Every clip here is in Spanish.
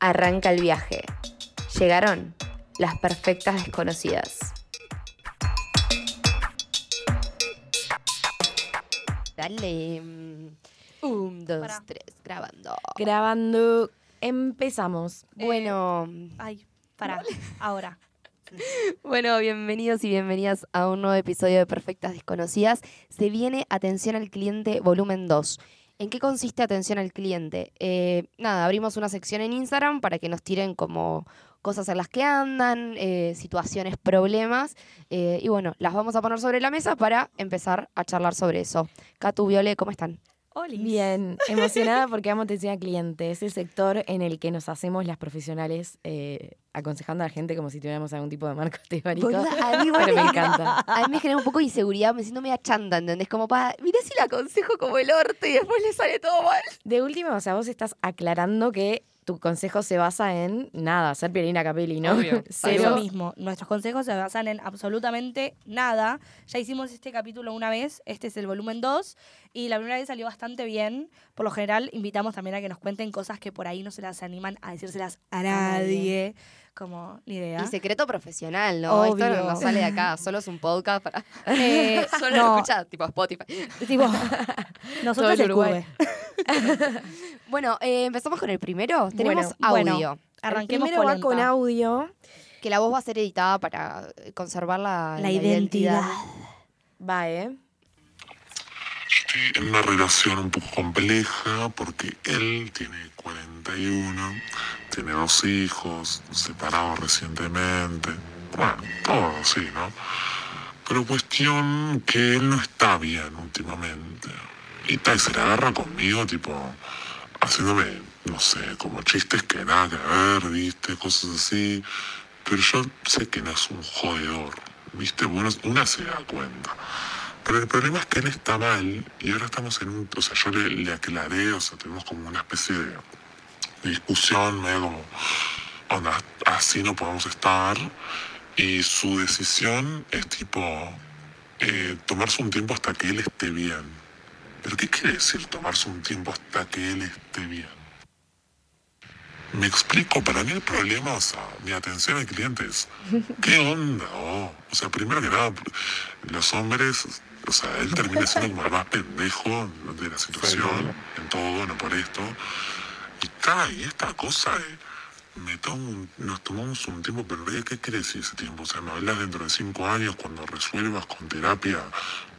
Arranca el viaje. Llegaron las perfectas desconocidas. Dale. Un, dos, Pará. tres, grabando. Grabando. Empezamos. Bueno, Ay, para, ahora. bueno, bienvenidos y bienvenidas a un nuevo episodio de Perfectas Desconocidas. Se viene Atención al Cliente Volumen 2. ¿En qué consiste Atención al Cliente? Eh, nada, abrimos una sección en Instagram para que nos tiren como cosas en las que andan, eh, situaciones, problemas. eh, y bueno, las vamos a poner sobre la mesa para empezar a charlar sobre eso. Catu, Viole, ¿cómo están? Olis. Bien, emocionada porque amo atención al cliente. Es el sector en el que nos hacemos las profesionales eh, aconsejando a la gente como si tuviéramos algún tipo de marco teórico. A mí, Pero me encanta. A mí me genera un poco de inseguridad, me siento media chanta, ¿entendés? Como para, mirá si la aconsejo como el orto y después le sale todo mal. De última, o sea, vos estás aclarando que tu consejo se basa en nada, ser Pierina Capelli, ¿no? Obvio. Eso Cero. mismo. Nuestros consejos se basan en absolutamente nada. Ya hicimos este capítulo una vez, este es el volumen 2, y la primera vez salió bastante bien. Por lo general, invitamos también a que nos cuenten cosas que por ahí no se las animan a decírselas a nadie. Como, ni idea. Y secreto profesional, ¿no? Esto Obvio. no, no sale de acá, solo es un podcast para... Eh, Solo no, lo escucha tipo Spotify. tipo, nosotros el el Uruguay. Cube. Bueno, eh, empezamos con el primero. Tenemos Bueno, audio. bueno. Arranquemos el primero va con audio. Que la voz va a ser editada para conservar la, La identidad. Va, ¿eh? Estoy en una relación un poco compleja porque él tiene 41, tiene dos hijos, separado recientemente. Bueno, todo así, ¿no? Pero cuestión que él no está bien últimamente. Y tal, se la agarra conmigo, tipo, haciéndome, no sé, como chistes que nada que ver, ¿viste? Cosas así. Pero yo sé que no es un jodedor, ¿viste? Bueno, una se da cuenta. Pero el problema es que él está mal y ahora estamos en un... O sea, yo le, le aclaré, o sea, tenemos como una especie de, de discusión, medio como... Onda, así no podemos estar. Y su decisión es tipo... eh, tomarse un tiempo hasta que él esté bien. ¿Pero qué quiere decir tomarse un tiempo hasta que él esté bien? Me explico, para mí el problema, o sea, mi atención al cliente es, ¿qué onda? oh? O sea, primero que nada, los hombres, o sea, él termina siendo como el más pendejo de la situación, en todo, no por esto. Y cae esta cosa de, me tomo nos tomamos un tiempo, pero ¿qué qué quiere decir ese tiempo? O sea, me hablas dentro de cinco años, cuando resuelvas con terapia,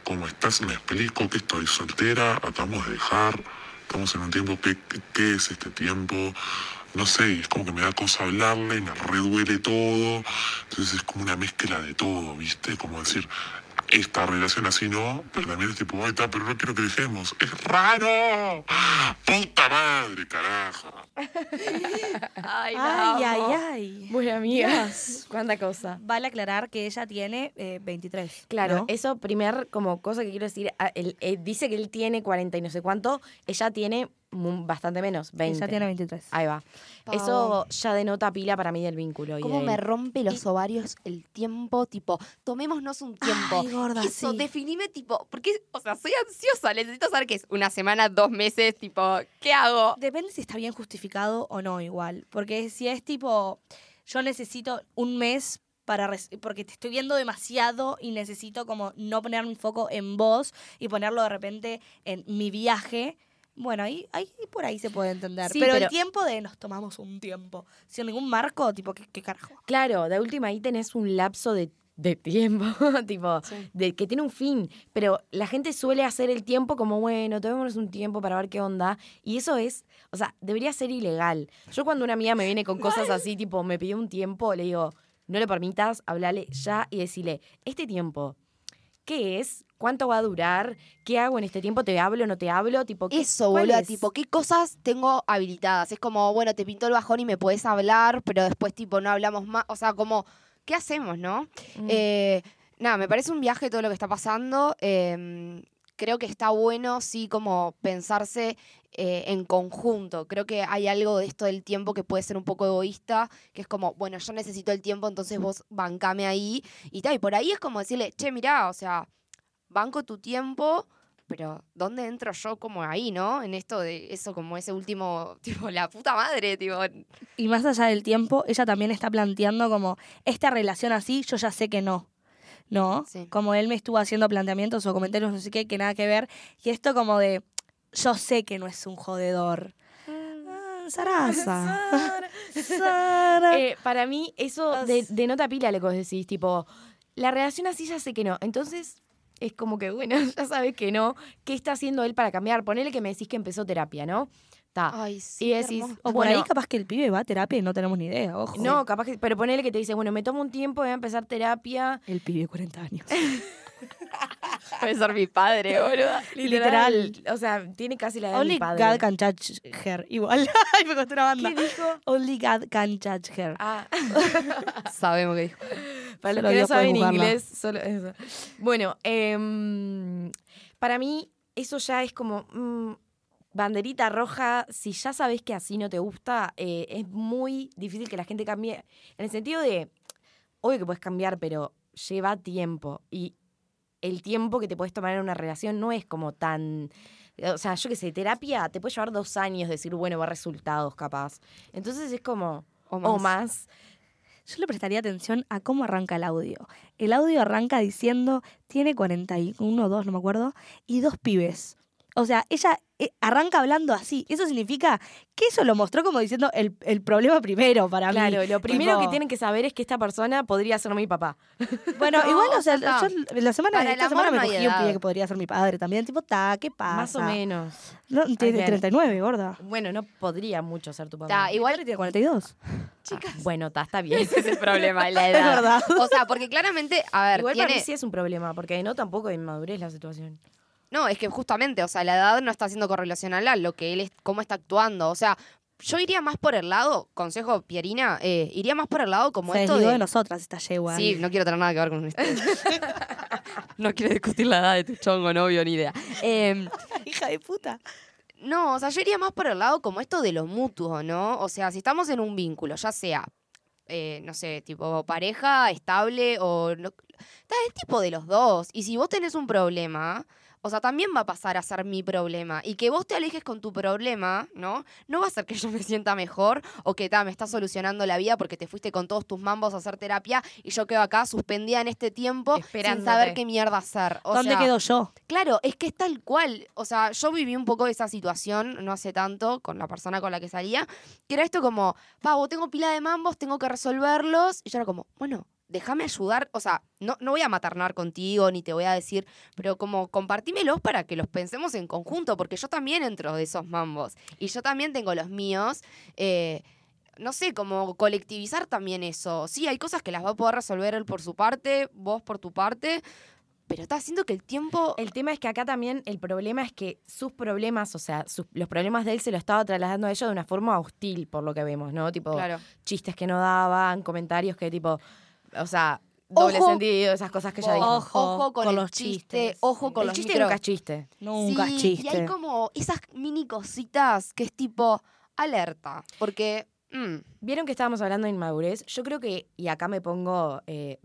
cómo estás, me explico que estoy soltera, acabamos de dejar, estamos en un tiempo, ¿qué, qué, qué es este tiempo? No sé, es como que me da cosa hablarle, me reduele todo, entonces es como una mezcla de todo, ¿viste? Como decir, esta relación así no, pero también es tipo, está, pero no quiero que dejemos. ¡Es raro! ¡Puta madre, carajo! Ay, Ay, ay, ay. Bueno, amigas, cuánta cosa. Vale aclarar que ella tiene eh, 23. Claro, ¿no? eso primer como cosa que quiero decir, él, eh, dice que él tiene 40 y no sé cuánto, ella tiene bastante menos, 20. Ella tiene 23. Ahí va. Pau. Eso ya denota pila para mí del vínculo. y ¿Cómo de me él. rompe los ovarios el tiempo? Tipo, tomémonos un tiempo. Ay, gorda, Eso, sí. definime, tipo, porque, o sea, soy ansiosa, necesito saber qué es una semana, dos meses, tipo, ¿qué hago? Depende si está bien justificado o no, igual. Porque si es tipo, yo necesito un mes para porque te estoy viendo demasiado y necesito como no poner mi foco en vos y ponerlo de repente en mi viaje. Bueno, ahí, ahí por ahí se puede entender. Sí, pero, el tiempo de nos tomamos un tiempo. Sin ningún marco, tipo, ¿qué, qué carajo? Claro, de última ahí tenés un lapso de, de tiempo, tipo, de que tiene un fin. Pero la gente suele hacer el tiempo como, bueno, tomémonos un tiempo para ver qué onda. Y eso es, o sea, debería ser ilegal. Yo cuando una amiga me viene con cosas así, tipo, me pidió un tiempo, le digo, no le permitas, hablale ya y decirle, este tiempo, ¿qué es? ¿Cuánto va a durar? ¿Qué hago en este tiempo? ¿Te hablo? ¿No te hablo? Tipo, ¿qué- Eso, boludo, es? tipo, ¿qué cosas tengo habilitadas? Es como, bueno, te pintó el bajón y me puedes hablar, pero después, tipo, no hablamos más. O sea, como, ¿qué hacemos, no? Mm. Eh, nada, me parece un viaje todo lo que está pasando. eh, creo que está bueno, sí, como pensarse eh, en conjunto. Creo que hay algo de esto del tiempo que puede ser un poco egoísta, que es como, bueno, yo necesito el tiempo, entonces vos bancame ahí. Y tal, y por ahí es como decirle, che, mirá, o sea, banco tu tiempo, pero ¿dónde entro yo como ahí, no? En esto de eso, como ese último, tipo, la puta madre, tipo. Y más allá del tiempo, ella también está planteando como, esta relación así, yo ya sé que no. ¿No? Sí. Como él me estuvo haciendo planteamientos o comentarios, no sé qué, que nada que ver. Y esto como de, yo sé que no es un jodedor. Ah, Sarasa. Sara. Eh, para mí, eso de, denota pila lo que vos decís, tipo, la relación así ya sé que no. Entonces, es como que, bueno, ya sabes que no. ¿Qué está haciendo él para cambiar? Ponele que me decís que empezó terapia, ¿no? Está. Ay, sí. y decís, o por bueno, ahí capaz que el pibe va a terapia y no tenemos ni idea, ojo. No, capaz que, pero ponele que te dice, bueno, me tomo un tiempo, voy a empezar terapia. El pibe de 40 años. Puede ser mi padre, boluda. Literal. O sea, tiene casi la edad de Only mi padre. God can judge her. Igual. Ay, me costó una banda. ¿Qué dijo? Only God can judge her. Ah, Sabemos que dijo. para los Solo que no saben inglés, solo eso. Bueno, em, para mí eso ya es como mm, banderita roja. Si ya sabes que así no te gusta, eh, es muy difícil que la gente cambie. En el sentido de, obvio que puedes cambiar, pero lleva tiempo. Y el tiempo que te puedes tomar en una relación no es como tan... O sea, yo qué sé, terapia te puede llevar dos años decir, bueno, va a resultados capaz. Entonces es como... O O más. más. Yo le prestaría atención a cómo arranca el audio. El audio arranca diciendo, tiene 41 o 2, no me acuerdo, y dos pibes. O sea, ella eh, arranca hablando así. Eso significa que eso lo mostró como diciendo el, el problema primero para mí. Claro, lo primero Tipo, que tienen que saber es que esta persona podría ser mi papá. Bueno, No, igual, o sea, yo la semana, para esta semana me no cogí un edad. que podría ser mi padre también. Tipo, ta, ¿qué pasa? Más o menos. No, tiene Again. 39, gorda. Bueno, no podría mucho ser tu papá. Ta, igual tiene 42. Ah, bueno, está, está bien. ese es el problema, la Es edad. verdad. O sea, porque claramente, a ver, Igual para mí sí es un problema, porque no tampoco inmadurez la situación. No, es que justamente, o sea, la edad no está haciendo correlacional a lo que él es, cómo está actuando. O sea, yo iría más por el lado, consejo Pierina, eh, iría más por el lado como Se esto de. de nosotras esta yegua. Sí, no quiero tener nada que ver con esto. no quiero discutir la edad de tu chongo, novio, ni idea. Em, hija de puta. no, o sea, yo iría más por el lado como esto de lo mutuo, ¿no? O sea, si estamos en un vínculo, ya sea, eh, no sé, tipo pareja, estable o... no- está el tipo de los dos. Y si vos tenés un problema, o sea, también va a pasar a ser mi problema. Y que vos te alejes con tu problema, ¿no? No va a hacer que yo me sienta mejor o que ta, me estás solucionando la vida porque te fuiste con todos tus mambos a hacer terapia y yo quedo acá suspendida en este tiempo sin saber qué mierda hacer. O ¿Dónde sea, quedo yo? Claro, es que es tal cual. O sea, yo viví un poco esa situación no hace tanto con la persona con la que salía, que era esto como, pavo, tengo pila de mambos, tengo que resolverlos. Y yo era como, bueno, déjame ayudar. O sea, no, no voy a maternar contigo ni te voy a decir, pero como compartímelos para que los pensemos en conjunto, porque yo también entro de esos mambos. Y yo también tengo los míos. eh, no sé, como colectivizar también eso. Sí, hay cosas que las va a poder resolver él por su parte, vos por tu parte, pero está haciendo que el tiempo... El tema es que acá también el problema es que sus problemas, o sea, sus- los problemas de él se lo estaba trasladando a ella de una forma hostil, por lo que vemos, ¿no? Tipo, Claro. chistes que no daban, comentarios que tipo, o sea, doble Ojo. sentido, esas cosas que ella dijo. Ojo. Ojo con, con el los chiste, chistes. ojo con el los chiste micro- nunca es chiste. Nunca Sí, chiste. Y hay como esas mini cositas que es tipo alerta. Porque. mm, Vieron que estábamos hablando de inmadurez. Yo creo que, y acá me pongo eh,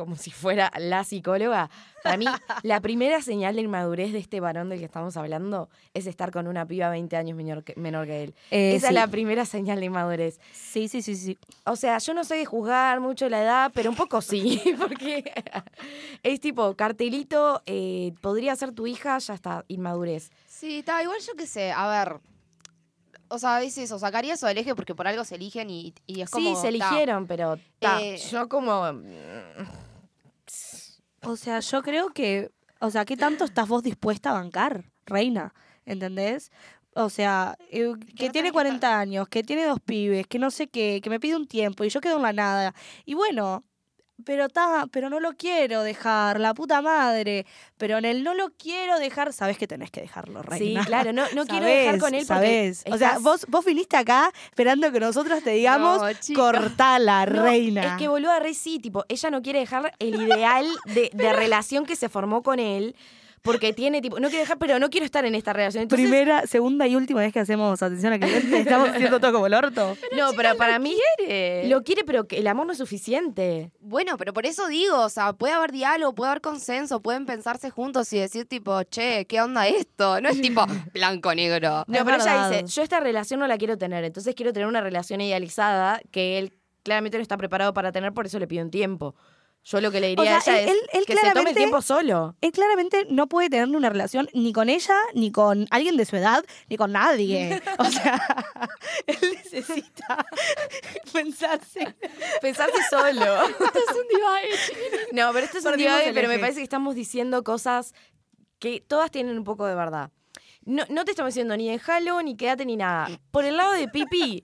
como si fuera la psicóloga, para mí la primera señal de inmadurez de este varón del que estamos hablando es estar con una piba 20 años menor que, menor que él. Eh, Esa sí. es la primera señal de inmadurez. sí, sí, sí, sí. O sea, yo no soy de juzgar mucho la edad, pero un poco sí, porque es tipo, cartelito, eh, podría ser tu hija, ya está, inmadurez. Sí, está igual yo qué sé. A ver. O sea, a veces o sacaría eso del eje porque por algo se eligen y, y es como. sí, se ta, eligieron, pero ta, Eh, yo como... O sea, yo creo que, o sea, ¿qué tanto estás vos dispuesta a bancar, reina? ¿Entendés? O sea, eh, que tiene tenés que 40 años, que tiene dos pibes, que no sé qué, que me pide un tiempo y yo quedo en la nada. Y bueno, pero ta, pero no lo quiero dejar, la puta madre. Pero en el no lo quiero dejar, sabes que tenés que dejarlo, Sí, reina. claro, no, no quiero dejar con él porque sabés. O sea, vos, vos viniste acá esperando que nosotros te digamos, No, cortala, No, reina. Es que boluda, re sí, tipo, ella no quiere dejar el ideal de, de relación que se formó con él. Porque tiene tipo, no quiero dejar, pero no quiero estar en esta relación. Entonces, Primera, segunda y última vez que hacemos atención al cliente, estamos haciendo todo como el orto. no, pero para mí lo quiere, pero que el amor no es suficiente. Bueno, pero por eso digo, o sea, puede haber diálogo, puede haber consenso, pueden pensarse juntos y decir tipo, che, ¿qué onda esto? No es tipo blanco-negro. No, Es pero ella dice, yo esta relación no la quiero tener, entonces quiero tener una relación idealizada que él claramente no está preparado para tener, por eso le pido un tiempo. Yo lo que le diría O sea, a ella él- es él- él que se tome el tiempo solo. Él claramente no puede tener una relación ni con ella, ni con alguien de su edad, ni con nadie. O sea, él necesita pensarse. Pensarse solo. esto es un divague. No, pero esto es un divague, pero me parece que estamos diciendo cosas que todas tienen un poco de verdad. No, no te estamos diciendo ni déjalo, ni quédate, ni nada. Por el lado de Pipi,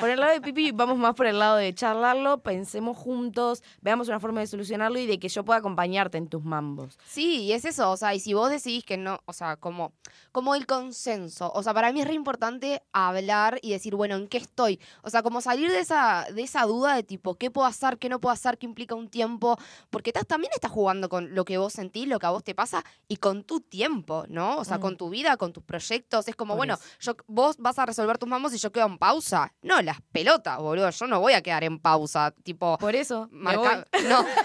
por el lado de Pipi, vamos más por el lado de charlarlo, pensemos juntos, veamos una forma de solucionarlo y de que yo pueda acompañarte en tus mambos. Sí, y es eso, o sea, y si vos decidís que no, o sea, como, como el consenso, o sea, para mí es re importante hablar y decir, bueno, ¿en qué estoy? O sea, como salir de esa, de esa duda de tipo, ¿qué puedo hacer, qué no puedo hacer, qué implica un tiempo? Porque estás, también estás jugando con lo que vos sentís, lo que a vos te pasa y con tu tiempo, ¿no? O sea, Mm. con tu vida, con tus proyectos. Es como, Por bueno, eso. yo, vos vas a resolver tus mamos y yo quedo en pausa. No, las pelotas, boludo, yo no voy a quedar en pausa, tipo... Por eso, Marca, no,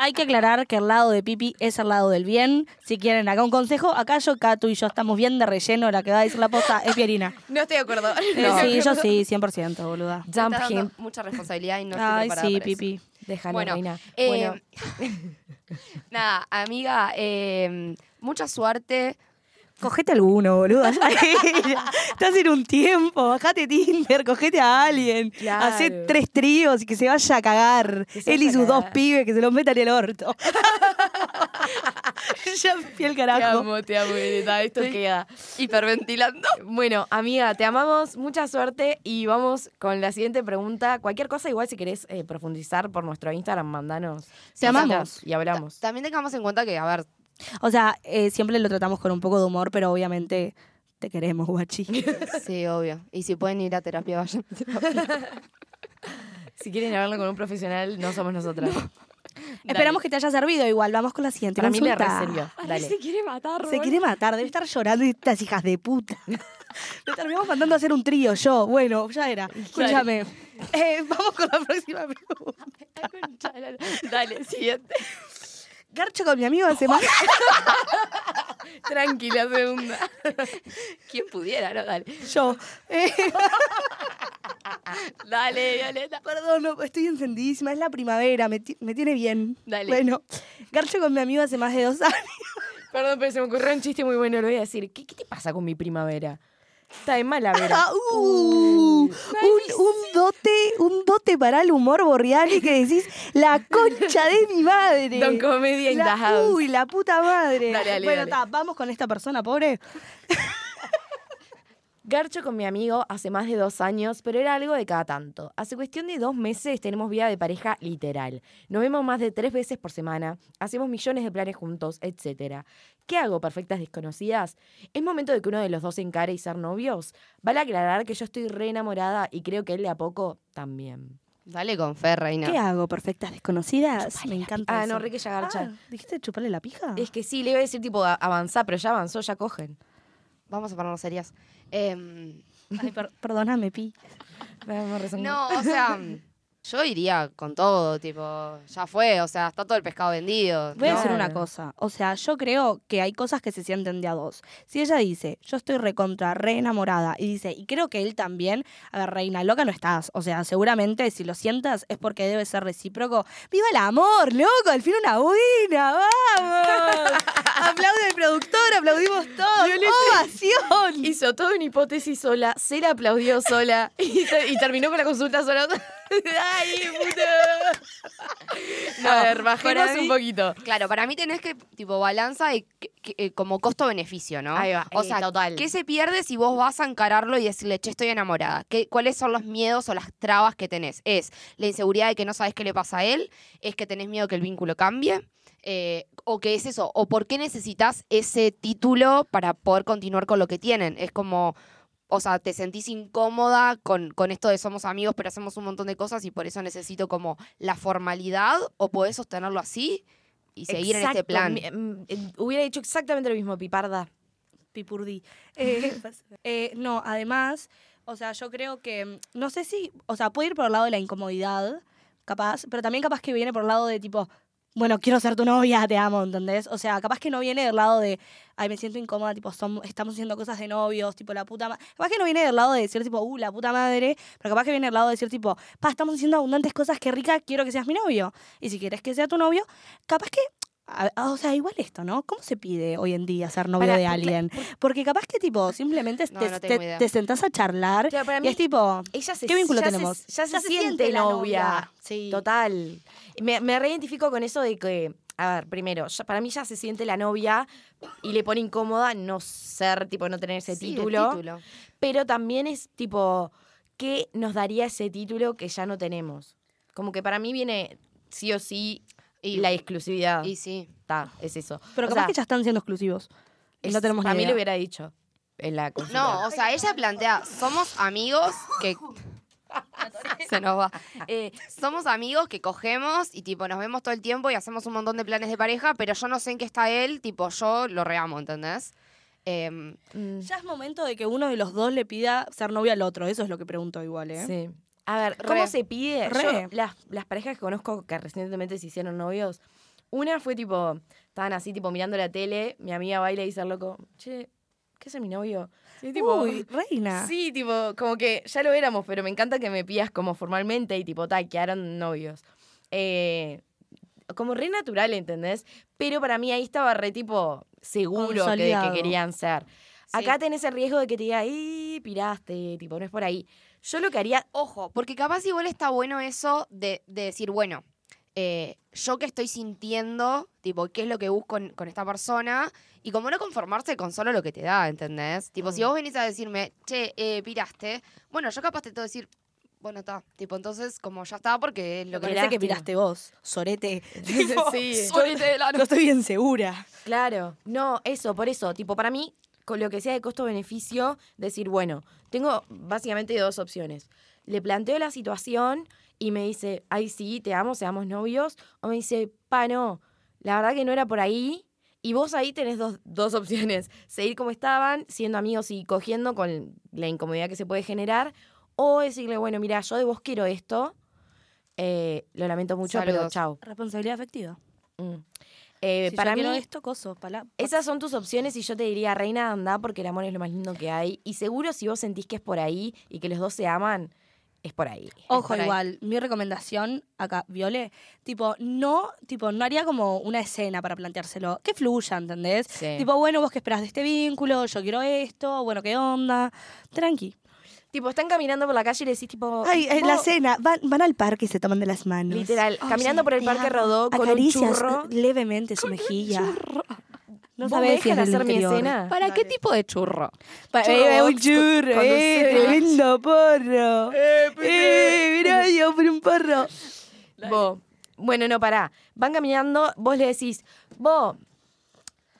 Hay que aclarar que el lado de Pipi es el lado del bien. Si quieren acá un consejo, acá yo, Catu y yo estamos bien de relleno. La que va a decir la posta es Pierina. No estoy de acuerdo. Eh, sí, yo sí, 100%, boluda. me Jump estás him. dando mucha responsabilidad y no estoy Ay, preparada sí, para eso. Pipi. Déjalo, Bueno, reina. Eh, bueno, nada, amiga, eh, mucha suerte. Cogete alguno, boluda. Estás en un tiempo, bajate Tinder, cogete a alguien. Claro. Hacé tres tríos y que se vaya a cagar. Él y sus dos pibes que se los metan en el orto. ya fui te carajo. amo, te amo, Violeta, esto Estoy- queda. Hiperventilando. Bueno, amiga, te amamos, mucha suerte y vamos con la siguiente pregunta. Cualquier cosa, igual si querés eh, profundizar por nuestro Instagram, mandanos. Te amamos. Y hablamos. También tengamos en cuenta que, a ver, O sea, eh, siempre lo tratamos con un poco de humor, pero obviamente te queremos, guachi. sí, obvio. Y si pueden ir a terapia, vayan. a terapia. Si quieren hablarlo con un profesional, no somos nosotras. Esperamos que te haya servido igual. Vamos con la siguiente Para mí me consulta. reservió. Dale. quiere matar, Se quiere matar, debe estar llorando estas hijas de puta. Le terminamos mandando a hacer un trío yo. Bueno, ya era. Escúchame. Eh, vamos con la próxima pregunta. Dale, siguiente. Garcho con mi amigo hace más. Tranquila, segunda. ¿Quién pudiera, no? Dale. Yo. Eh, Dale, Violeta. perdón, no, estoy encendidísima. Es la primavera, me, me tiene bien. Dale. Bueno, Garcho con mi amigo hace más de dos años. Perdón, pero se me ocurrió un chiste muy bueno, lo voy a decir. ¿Qué, qué te pasa con mi primavera? Está de mala vera. Ah, uh, un, un dote, un dote para el humor borreal y que decís la concha de mi madre. Don Comedia in La- the house. Uy, la puta madre. Dale, dale, bueno, dale. ta, vamos con esta persona, pobre. Garcho con mi amigo hace más de dos años, pero era algo de cada tanto. Hace cuestión de dos meses tenemos vida de pareja literal. Nos vemos más de tres veces por semana, hacemos millones de planes juntos, etc. ¿Qué hago, perfectas desconocidas? ¿Es momento de que uno de los dos se encare y ser novios? Vale aclarar que yo estoy re enamorada y creo que él de a poco también. Dale con fe, reina. ¿Qué hago, perfectas desconocidas? Me encanta Ah, eso. no, re que ya garcha. Ah, ¿Dijiste chuparle la pija? Es que sí, le iba a decir tipo avanzar, pero ya avanzó, ya cogen. Vamos a ponernos serias. Em, Ay, per- perdóname, Pi. No, o sea, yo iría con todo, tipo, ya fue, o sea, está todo el pescado vendido. Voy a decir una cosa. O sea, yo creo que hay cosas que se sienten de a dos. Si ella dice, yo estoy recontra, re enamorada, y dice, y creo que él también, a ver, reina, loca no estás. O sea, seguramente si lo sientas es porque debe ser recíproco. ¡Viva el amor, loco! Al fin una buena, ¡vamos! Aplaude el productor, aplaudimos todos. ¡Ovación! Hizo toda una hipótesis sola, se la aplaudió sola y, te- y terminó con la consulta sola. ¡Ay, puta! a ver, bajemos un poquito. Claro, para mí tenés que, tipo, balanza de que- que- eh, como costo-beneficio, ¿no? Ahí va, O eh, sea, total. ¿qué se pierde si vos vas a encararlo y decirle, che, estoy enamorada? ¿Qué, ¿Cuáles son los miedos o las trabas que tenés? ¿Es la inseguridad de que no sabes qué le pasa a él? ¿Es que tenés miedo que el vínculo cambie? Eh, ¿O qué es eso? ¿O por qué necesitas ese título para poder continuar con lo que tienen? Es como... O sea, te sentís incómoda con, con esto de somos amigos, pero hacemos un montón de cosas y por eso necesito como la formalidad, o podés sostenerlo así y seguir en este plan. mi- eh, hubiera dicho exactamente lo mismo, Piparda. Pipurdi. Eh, eh, no, además, o sea, yo creo que, mm, no sé si, o sea, puede ir por el lado de la incomodidad, capaz, pero también capaz que viene por el lado de tipo, bueno, quiero ser tu novia, te amo, ¿entendés? O sea, capaz que no viene del lado de, ay, me siento incómoda, tipo, som- estamos haciendo cosas de novios, tipo, la puta madre. Capaz que no viene del lado de decir, tipo, uh, la puta madre, pero capaz que viene del lado de decir, tipo, pa, estamos haciendo abundantes cosas, qué rica, quiero que seas mi novio. Y si quieres que sea tu novio, capaz que a- a- o sea, igual esto, ¿no? ¿Cómo se pide hoy en día ser novio Para- de alguien? Porque capaz que, tipo, simplemente No, te, no te- te sentás a charlar Claro, para y es tipo, Ella se, ¿qué vínculo ya se- tenemos? ya se, siente, novia. Sí. Total. Me, me reidentifico con eso de que, a ver, primero, ya- para mí ya se siente la novia y le pone incómoda no ser, tipo, no tener ese Sí, de título. título. Pero también es tipo, ¿qué nos daría ese título que ya no tenemos? Como que para mí viene sí o sí Y, la exclusividad. y sí. Está, es eso. Pero O capaz sea, que ya están siendo exclusivos. Y no es- tenemos ni mí idea. lo hubiera dicho en la consulta. No, o sea, ella plantea, somos amigos que... Se nos va. Eh, somos amigos que cogemos y tipo nos vemos todo el tiempo y hacemos un montón de planes de pareja, pero yo no sé en qué está él, tipo yo lo reamo, ¿entendés? Em, Ya es momento de que uno de los dos le pida ser novio al otro. Eso es lo que pregunto igual, ¿eh? Sí. A ver, ¿cómo Re. se pide? Re. Yo, las, las parejas que conozco que recientemente se hicieron novios, una fue tipo, estaban así tipo mirando la tele, mi amiga baila y dice al loco, che, ¿qué es mi novio? Sí, tipo, Uy, reina. Sí, tipo, como que ya lo éramos, pero me encanta que me pidas como formalmente y tipo, tal, quedaron novios. Eh, como re natural, ¿entendés? Pero para mí ahí estaba re tipo seguro que, de que querían ser. Sí. Acá tenés el riesgo de que te diga, ¡y piraste! Tipo, no es por ahí. Yo lo que haría, Ojo, porque capaz igual está bueno eso de, de decir, bueno, eh, yo que estoy sintiendo, tipo, qué es lo que busco en- con esta persona, y como no conformarse con solo lo que te da, ¿entendés? Tipo, si Mm. vos venís a decirme, che, eh, piraste, bueno, yo capaz te tengo que decir, bueno, está, tipo, entonces, como ya está, porque es lo Me que parece que piraste vos, sorete. Tipo, Sí. Sorete de la No estoy bien segura. Claro, no, eso, por eso, tipo, para mí, con lo que sea de costo-beneficio, decir, bueno, tengo básicamente dos opciones. Le planteo la situación y me dice, ay, sí, te amo, seamos novios, o me dice, pa, no, la verdad que no era por ahí. Y vos ahí tenés dos, dos opciones, seguir como estaban, siendo amigos y cogiendo con la incomodidad que se puede generar, o decirle, bueno, mira, yo de vos quiero esto, eh, lo lamento mucho, pero chao. Responsabilidad afectiva. Mm. Eh, si para yo mí, esto, coso, esas son tus opciones y yo te diría, reina, anda porque el amor es lo más lindo que hay. Y seguro si vos sentís que es por ahí y que los dos se aman, es por ahí. Ojo, por ahí. igual, mi recomendación acá, Viole, tipo, no, tipo, no haría como una escena para planteárselo. Que fluya, ¿entendés? Sí. Tipo, bueno, vos qué esperás de este vínculo, yo quiero esto, bueno, ¿qué onda? Tranqui. Tipo, están caminando por la calle y le decís, tipo. Ay, en la vos- cena, van, van al parque y se toman de las manos. Literal, caminando por el Parque amo. Rodó con un Acaricias churro. levemente su mejilla. No ¿Vos sabés me si hacer mi escena? ¿Para qué tipo de churro? Pa- Churro eh, un churro, con eh, dulce. tremendo porro. Eh, mirá, yo por un porro. Vos. Bueno, no, pará. Van caminando, vos le decís, vos,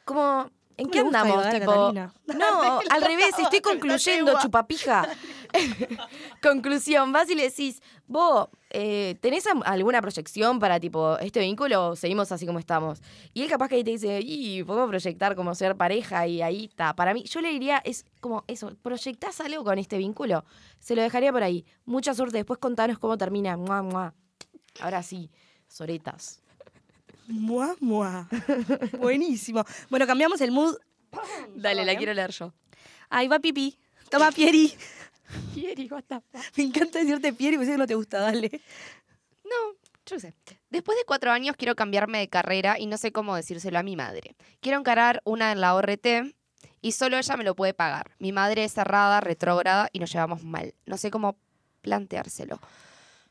como. ¿En ¿Cómo qué andamos? Tipo, no, al revés, estoy concluyendo, chupapija. Conclusión, vas y le decís, vos, eh, ¿tenés alguna proyección para tipo este vínculo o seguimos así como estamos? Y él capaz que ahí te dice, y podemos proyectar como ser pareja y ahí está. Para mí, yo le diría, es como eso, ¿proyectás algo con este vínculo? Se lo dejaría por ahí. Mucha suerte, después contanos cómo termina. Mua, mua. Ahora sí, soretas. Mua, mua. Buenísimo. Bueno, cambiamos el mood. Dale, la quiero leer yo. Ahí va Pipi. Toma Pieri. Pieri, what the fuck? Me encanta decirte Pieri, porque sé que no te gusta, dale. No, yo sé. Después de cuatro años quiero cambiarme de carrera y no sé cómo decírselo a mi madre. Quiero encarar una en la ORT y solo ella me lo puede pagar. Mi madre es cerrada, retrógrada y nos llevamos mal. No sé cómo planteárselo.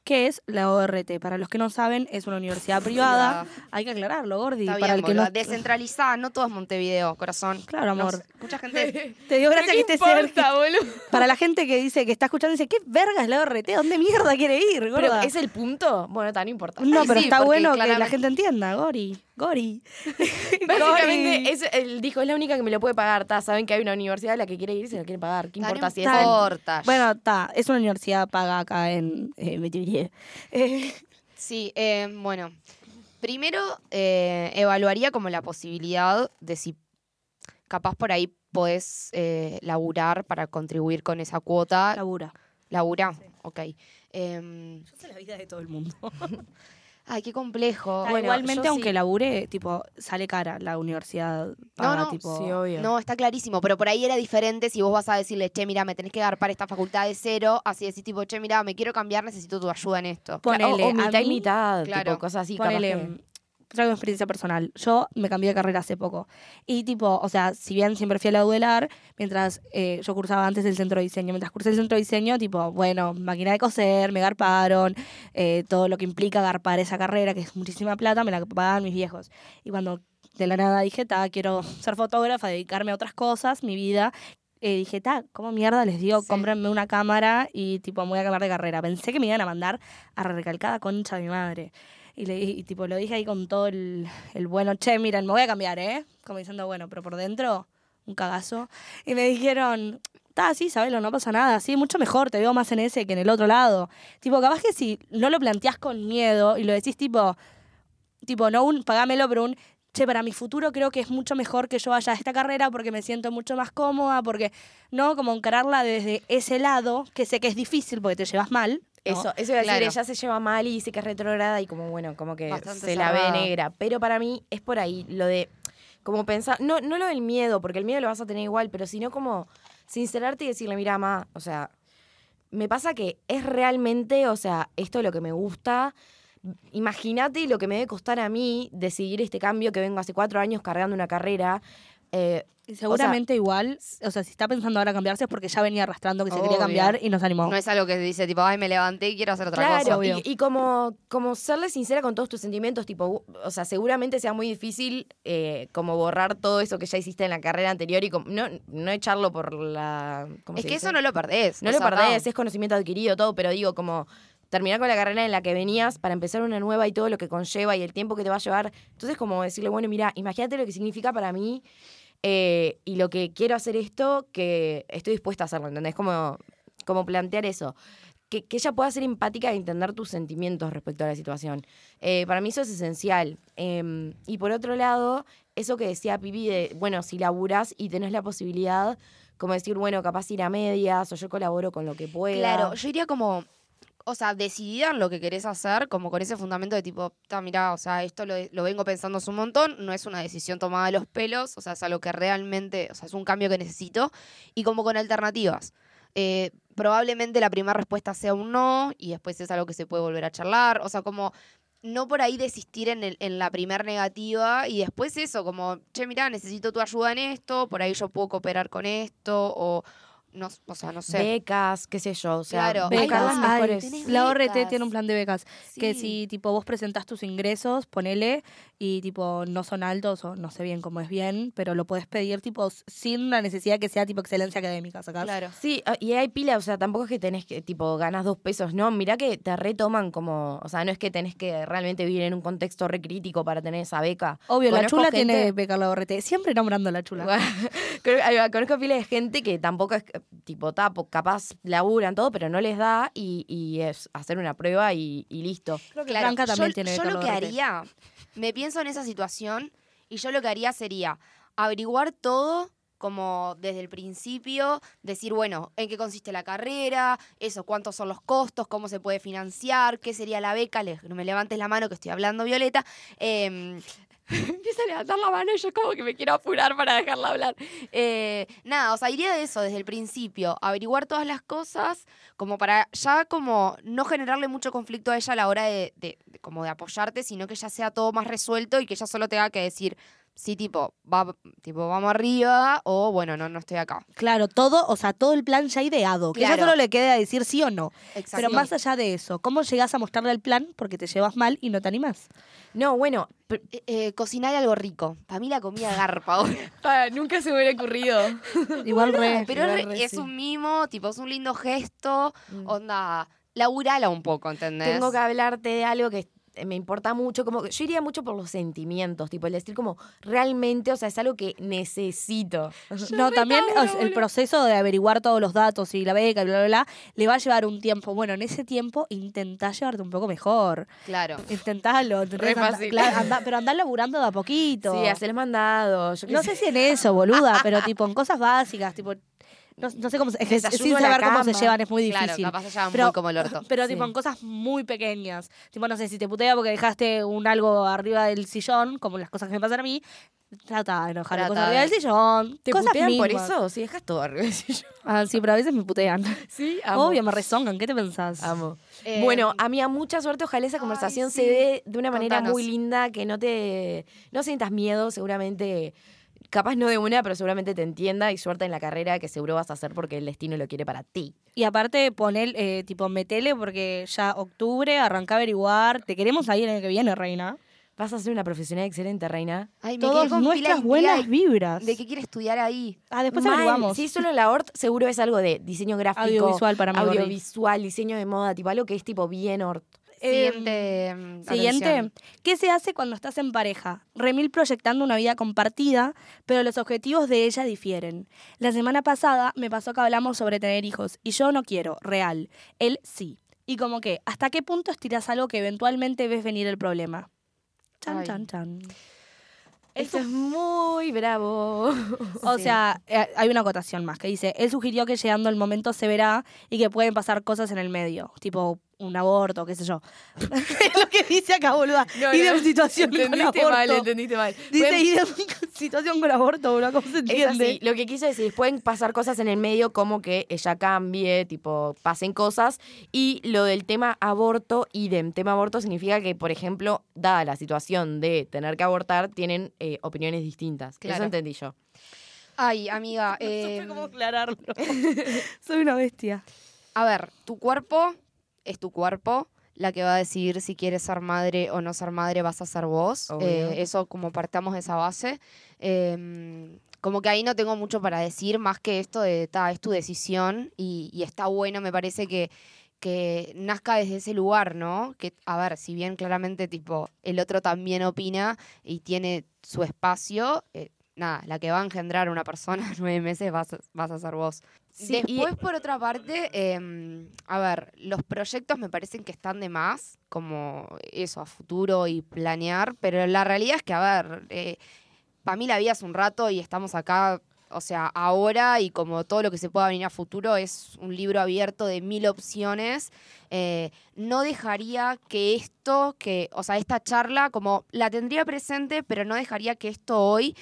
¿Qué es la ORT? Para los que no saben, es una universidad privada. Hay que aclararlo, Gordi. Está para bien, el que no... Descentralizada, no todo es Montevideo, corazón. Claro, amor. sé, mucha gente... Te digo gracias que estés cerca. Para la gente que dice que está escuchando, dice, ¿qué verga es la ORT? ¿Dónde mierda quiere ir, Pero gorda? es el punto. Bueno, tan importante. No, Ay, pero sí, está bueno que la gente entienda, Gori. Gori. Básicamente, es, él dijo, es la única que me lo puede pagar. Ta, saben que hay una universidad a la que quiere ir y se lo quiere pagar. ¿Qué Ta, importa si es en- importa. Bueno, está, es una universidad paga acá en eh, Metivier. Eh, Sí, eh, bueno. Primero, eh, evaluaría como la posibilidad de si capaz por ahí podés eh, laburar para contribuir con esa cuota. Labura. Labura, ok. Em, Yo sé la vida de todo el mundo. Ay, qué complejo. Bueno, igualmente, aunque sí. labure, tipo, sale cara la universidad. Paga, no, tipo, Sí, obvio. No, está clarísimo, pero por ahí era diferente si vos vas a decirle, che, mira, me tenés que dar para esta facultad de cero, así decís tipo, che, mira, me quiero cambiar, necesito tu ayuda en esto. O- Ponele, a mitad y mitad, Claro. tipo, cosas así. capaz Ponele, que- traigo experiencia personal. Yo me cambié de carrera hace poco. Y tipo, o sea, si bien siempre fui a la UDELAR, mientras eh, yo cursaba antes el centro de diseño, mientras cursé el centro de diseño, tipo, bueno, máquina de coser, me garparon, eh, todo lo que implica garpar esa carrera, que es muchísima plata, me la pagaban mis viejos. Y cuando de la nada dije, ta, quiero ser fotógrafa, dedicarme a otras cosas, mi vida. eh, dije, ta, ¿cómo mierda les digo? Sí. Cómprenme una cámara y tipo, me voy a cambiar de carrera. Pensé que me iban a mandar a recalcada concha de mi madre. Y, le, y tipo, lo dije ahí con todo el, el bueno, che, miren, me voy a cambiar, ¿eh? Como diciendo, bueno, pero por dentro, un cagazo. Y me dijeron, está, sí, sabelo, no pasa nada, sí, mucho mejor, te veo más en ese que en el otro lado. Tipo, capaz que si no lo planteás con miedo y lo decís tipo, tipo, no un pagámelo, pero un, che, para mi futuro creo que es mucho mejor que yo vaya a esta carrera porque me siento mucho más cómoda, porque, ¿no? Como encararla desde ese lado, que sé que es difícil porque te llevas mal. ¿No? Eso, eso iba a Claro. decir, ella se lleva mal y dice que es retrógrada y como, bueno, como que Bastante se la ve negra. Pero para mí es por ahí lo de, como pensar, no, no lo del miedo, porque el miedo lo vas a tener igual, pero sino como sincerarte y decirle, mira, ma, o sea, me pasa que es realmente, o sea, esto es lo que me gusta. Imagínate lo que me debe costar a mí decidir este cambio que vengo hace cuatro años cargando una carrera. Eh, Y seguramente igual, o sea, si está pensando ahora cambiarse es porque ya venía arrastrando que se quería cambiar y nos animó. No es algo que dice tipo, ay, me levanté y quiero hacer otra Claro, cosa. obvio. y, y como, como serle sincera con todos tus sentimientos, tipo, o sea, seguramente sea muy difícil eh, como borrar todo eso que ya hiciste en la carrera anterior y como- no, no echarlo por la... ¿cómo Es se que dice? eso no lo perdés. No o lo sea, perdés, es conocimiento adquirido, todo, pero digo, como terminar con la carrera en la que venías para empezar una nueva y todo lo que conlleva y el tiempo que te va a llevar. Entonces, como decirle, bueno, mira, imagínate lo que significa para mí eh, y lo que quiero hacer esto, que estoy dispuesta a hacerlo, ¿entendés? Como, como plantear eso. Que, que ella pueda ser empática e entender tus sentimientos respecto a la situación. Eh, para mí eso es esencial. Eh, y por otro lado, eso que decía Pipi de, bueno, si laburas y tenés la posibilidad, como decir, bueno, capaz ir a medias o yo colaboro con lo que pueda. Claro, yo iría como, o sea, decidida lo que querés hacer, como con ese fundamento de tipo, "Ta, mirá, o sea, esto lo, lo vengo pensando hace un montón, no es una decisión tomada a los pelos, o sea, es algo que realmente, o sea, es un cambio que necesito, y como con alternativas. Eh, probablemente la primera respuesta sea un no, y después es algo que se puede volver a charlar, o sea, como no por ahí desistir en, en la primer negativa y después eso, como, che, mirá, necesito tu ayuda en esto, por ahí yo puedo cooperar con esto, o no, o sea, no sé. Becas, qué sé yo. O sea, Claro. las ay, mejores. La ORT becas. tiene un plan de becas. Que si tipo vos presentás tus ingresos, ponele, y tipo no son altos, o no sé bien cómo es bien, pero lo puedes pedir tipo sin la necesidad que sea tipo excelencia académica, ¿sacás? Claro. Sí, ah, y hay pila, o sea, tampoco es que tenés que, tipo, ganas dos pesos, no, mirá que te retoman como, o sea, no es que tenés que realmente vivir en un contexto re crítico para tener esa beca. Obvio, la chula gente- tiene beca la ORT. Siempre nombrando a la chula. Conozco pila de gente que tampoco es, tipo, tapo, capaz laburan todo, pero no les da y, y es hacer una prueba y, y listo. Creo que Claro, Franca también yo, tiene yo lo que haría, me pienso en esa situación y yo lo que haría sería averiguar todo como desde el principio, decir, bueno, en qué consiste la carrera, eso, cuántos son los costos, cómo se puede financiar, qué sería la beca, le- no me levantes la mano que estoy hablando, Violeta. Em, Empieza a levantar la mano y yo como que me quiero apurar para dejarla hablar. Eh, nada, o sea, iría de eso desde el principio, averiguar todas las cosas, como para ya como no generarle mucho conflicto a ella a la hora de, como de apoyarte, sino que ya sea todo más resuelto y que ella solo tenga que decir, sí, tipo, va, tipo, vamos arriba, o bueno, no, no estoy acá. Claro, todo, o sea, todo el plan ya ideado. Que ya Claro. solo le queda decir sí o no. Exacto. Pero más allá de eso, ¿cómo llegás a mostrarle el plan porque te llevas mal y no te animás? No, bueno, pr- Eh, eh, cocinar algo rico. Para mí la comida garpa ahora. ah, nunca se me hubiera ocurrido. Igual re. Pero igual es, re es sí. un mimo, tipo, es un lindo gesto. Mm. Onda, laburala un poco, ¿entendés? Tengo que hablarte de algo que me importa mucho, como que yo iría mucho por los sentimientos, tipo el decir como realmente, o sea, es algo que necesito. No, también o sea, el proceso de averiguar todos los datos y la beca, bla, bla, bla, le va a llevar un tiempo. Bueno, en ese tiempo intentá llevarte un poco mejor. Claro. Intentalo. fácil. claro, andá- pero andá laburando de a poquito. Sí, hacer mandados. No sé si en eso, boluda, pero tipo en cosas básicas, tipo. No, no sé cómo se, es sin saber cómo se llevan es muy difícil. Claro, capaz se llevan Pero- muy como el orto. Pero Sí. tipo en cosas muy pequeñas. Tipo, no sé, si te putea porque dejaste un algo arriba del sillón, como las cosas que me pasan a mí, trata de enojar Trata cosas arriba de- del sillón. ¿Te cosas putean por eso? Si dejas todo arriba del sillón. Ah, sí, pero a veces me putean. Sí, Obvio, me rezongan. ¿Qué te pensás? Amo. Eh, bueno, amiga, mucha suerte. Ojalá esa conversación se sí. dé de una manera Contanos. muy linda, que no te no sientas miedo, seguramente, capaz no de una, pero seguramente te entienda y suerte en la carrera que seguro vas a hacer porque el destino lo quiere para ti. Y aparte, poner, eh, tipo, metele porque ya octubre, arranca a averiguar. Te queremos ahí el año que viene, reina. Vas a ser una profesional excelente, reina. Ay, me Todas con nuestras buenas de- vibras. De qué quiere estudiar ahí. Ah, después Mal. averiguamos. Si es solo la ORT, seguro es algo de diseño gráfico, Audiovisual para mí, audiovisual, diseño de moda, tipo algo que es tipo bien ORT. Siguiente. mm, Siguiente. ¿qué se hace cuando estás en pareja? Remil proyectando una vida compartida, pero los objetivos de ella difieren. La semana pasada me pasó que hablamos sobre tener hijos y yo no quiero, real. Él sí. Y como que, ¿hasta qué punto estiras algo que eventualmente ves venir el problema? Chan, Ay. chan, chan. Eso es muy bravo. O Sí. sea, eh, hay una acotación más que dice, él sugirió que llegando el momento se verá y que pueden pasar cosas en el medio, tipo un aborto, qué sé yo. es lo que dice acá, boluda. idem situación con entendiste aborto. mal, entendiste mal. Dice Pueden- idem situación con aborto, boludo, ¿cómo se Es entiende? así, lo que quiso decir, pueden pasar cosas en el medio como que ella cambie, tipo, pasen cosas. Y lo del tema aborto, idem. Tema aborto significa que, por ejemplo, dada la situación de tener que abortar, tienen eh, opiniones distintas. Claro. Eso entendí yo. Ay, amiga. No eh, supe cómo aclararlo. Soy una bestia. a ver, tu cuerpo es tu cuerpo. La que va a decidir si quieres ser madre o no ser madre vas a ser vos. Eh, eso como partamos de esa base. Eh, como que ahí no tengo mucho para decir, más que esto de, ta, es tu decisión y, y está bueno, me parece que, que nazca desde ese lugar, ¿no? Que, a ver, si bien claramente, tipo, el otro también opina y tiene su espacio, eh, nada, la que va a engendrar una persona en nueve meses vas a, vas a ser vos. Sí, y- Después, por otra parte, em, a ver, los proyectos me parecen que están de más, como eso, a futuro y planear, pero la realidad es que, a ver, para mí la vida es un rato y estamos acá, o sea, ahora y como todo lo que se pueda venir a futuro es un libro abierto de mil opciones. Eh, no dejaría que esto, que, o sea, esta charla, como la tendría presente, pero no dejaría que esto hoy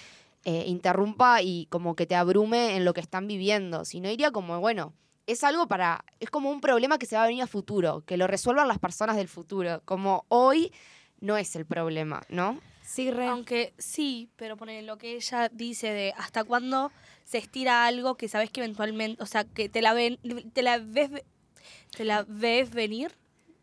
eh, interrumpa y como que te abrume en lo que están viviendo, sino iría como, bueno, es algo para, es como un problema que se va a venir a futuro, que lo resuelvan las personas del futuro, como hoy no es el problema, ¿no? Sí, re. Aunque sí, pero pone lo que ella dice de hasta cuándo se estira algo que sabes que eventualmente, o sea, que te la ven, te la ves, te la ves venir,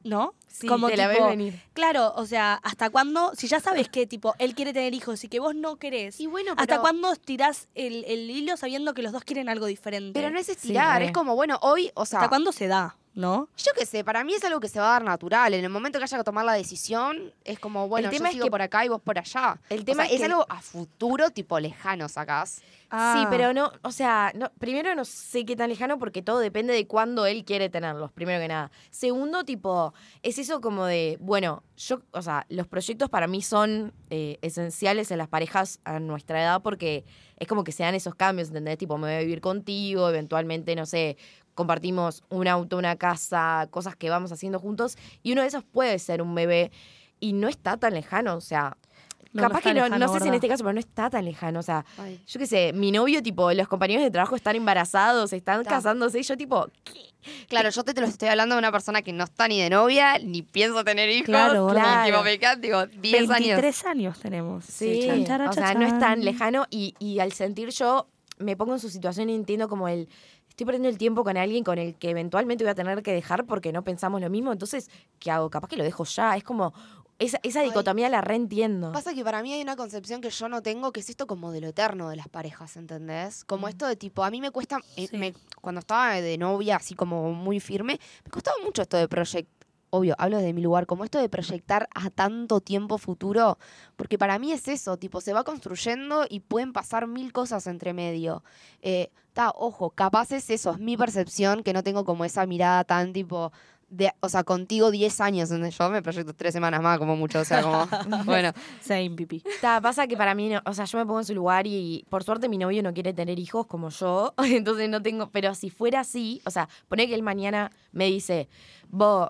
¿no? Sí, te la ves venir. Claro, o sea, hasta cuándo, si ya sabes que tipo él quiere tener hijos y que vos no querés, Y bueno, ¿hasta cuándo estirás el, el hilo sabiendo que los dos quieren algo diferente? Pero no es estirar, es como, bueno, hoy, o sea, ¿Hasta cuándo se da, no? yo qué sé, para mí es algo que se va a dar natural. En el momento que haya que tomar la decisión, es como, bueno, tema yo es sigo que- por acá y vos por allá. El O tema sea, es es, que- algo a futuro, tipo lejano, sacás. Sí, pero no, o sea, no, primero no sé qué tan lejano porque todo depende de cuándo él quiere tenerlos, primero que nada. Segundo, tipo, es eso como de, bueno, yo, o sea, los proyectos para mí son eh, esenciales en las parejas a nuestra edad porque es como que se dan esos cambios, ¿entendés? Tipo, me voy a vivir contigo, eventualmente, no sé, compartimos un auto, una casa, cosas que vamos haciendo juntos y uno de esos puede ser un bebé y no está tan lejano, o sea... No, capaz que no, lejano, no sé si en este caso, pero no está tan lejano. O sea, yo qué sé, mi novio, tipo, los compañeros de trabajo están embarazados, están casándose, y yo, tipo, Claro, yo te, te lo estoy hablando de una persona que no está ni de novia, ni pienso tener hijos. Claro, claro. tipo, me quedan, digo, 10 años. 23 años tenemos. sí, Chan, chara, o sea, no es tan lejano. Y, y al sentir yo, me pongo en su situación y entiendo como el. Estoy perdiendo el tiempo con alguien con el que eventualmente voy a tener que dejar porque no pensamos lo mismo. Entonces, ¿qué hago? Capaz que lo dejo ya. Es como. Esa, esa Ay. dicotomía la reentiendo. Pasa que para mí hay una concepción que yo no tengo, que es esto como de lo eterno de las parejas, ¿entendés? Como esto de tipo, a mí me cuesta, eh, me- cuando estaba de novia, así como muy firme, me costaba mucho esto de proyectar. Obvio, hablo desde mi lugar, como esto de proyectar a tanto tiempo futuro, porque para mí es eso, tipo, se va construyendo y pueden pasar mil cosas entre medio. Eh, ta, ojo, capaz es eso, es mi percepción, que no tengo como esa mirada tan tipo, de, o sea, contigo 10 años, donde yo me proyecto tres semanas más, como mucho, o sea, como, bueno, Same, pipi. Ta, pasa que para mí, no- o sea, yo me pongo en su lugar y por suerte mi novio no quiere tener hijos como yo, entonces no tengo, pero si fuera así, o sea, pone que él mañana me dice, vos,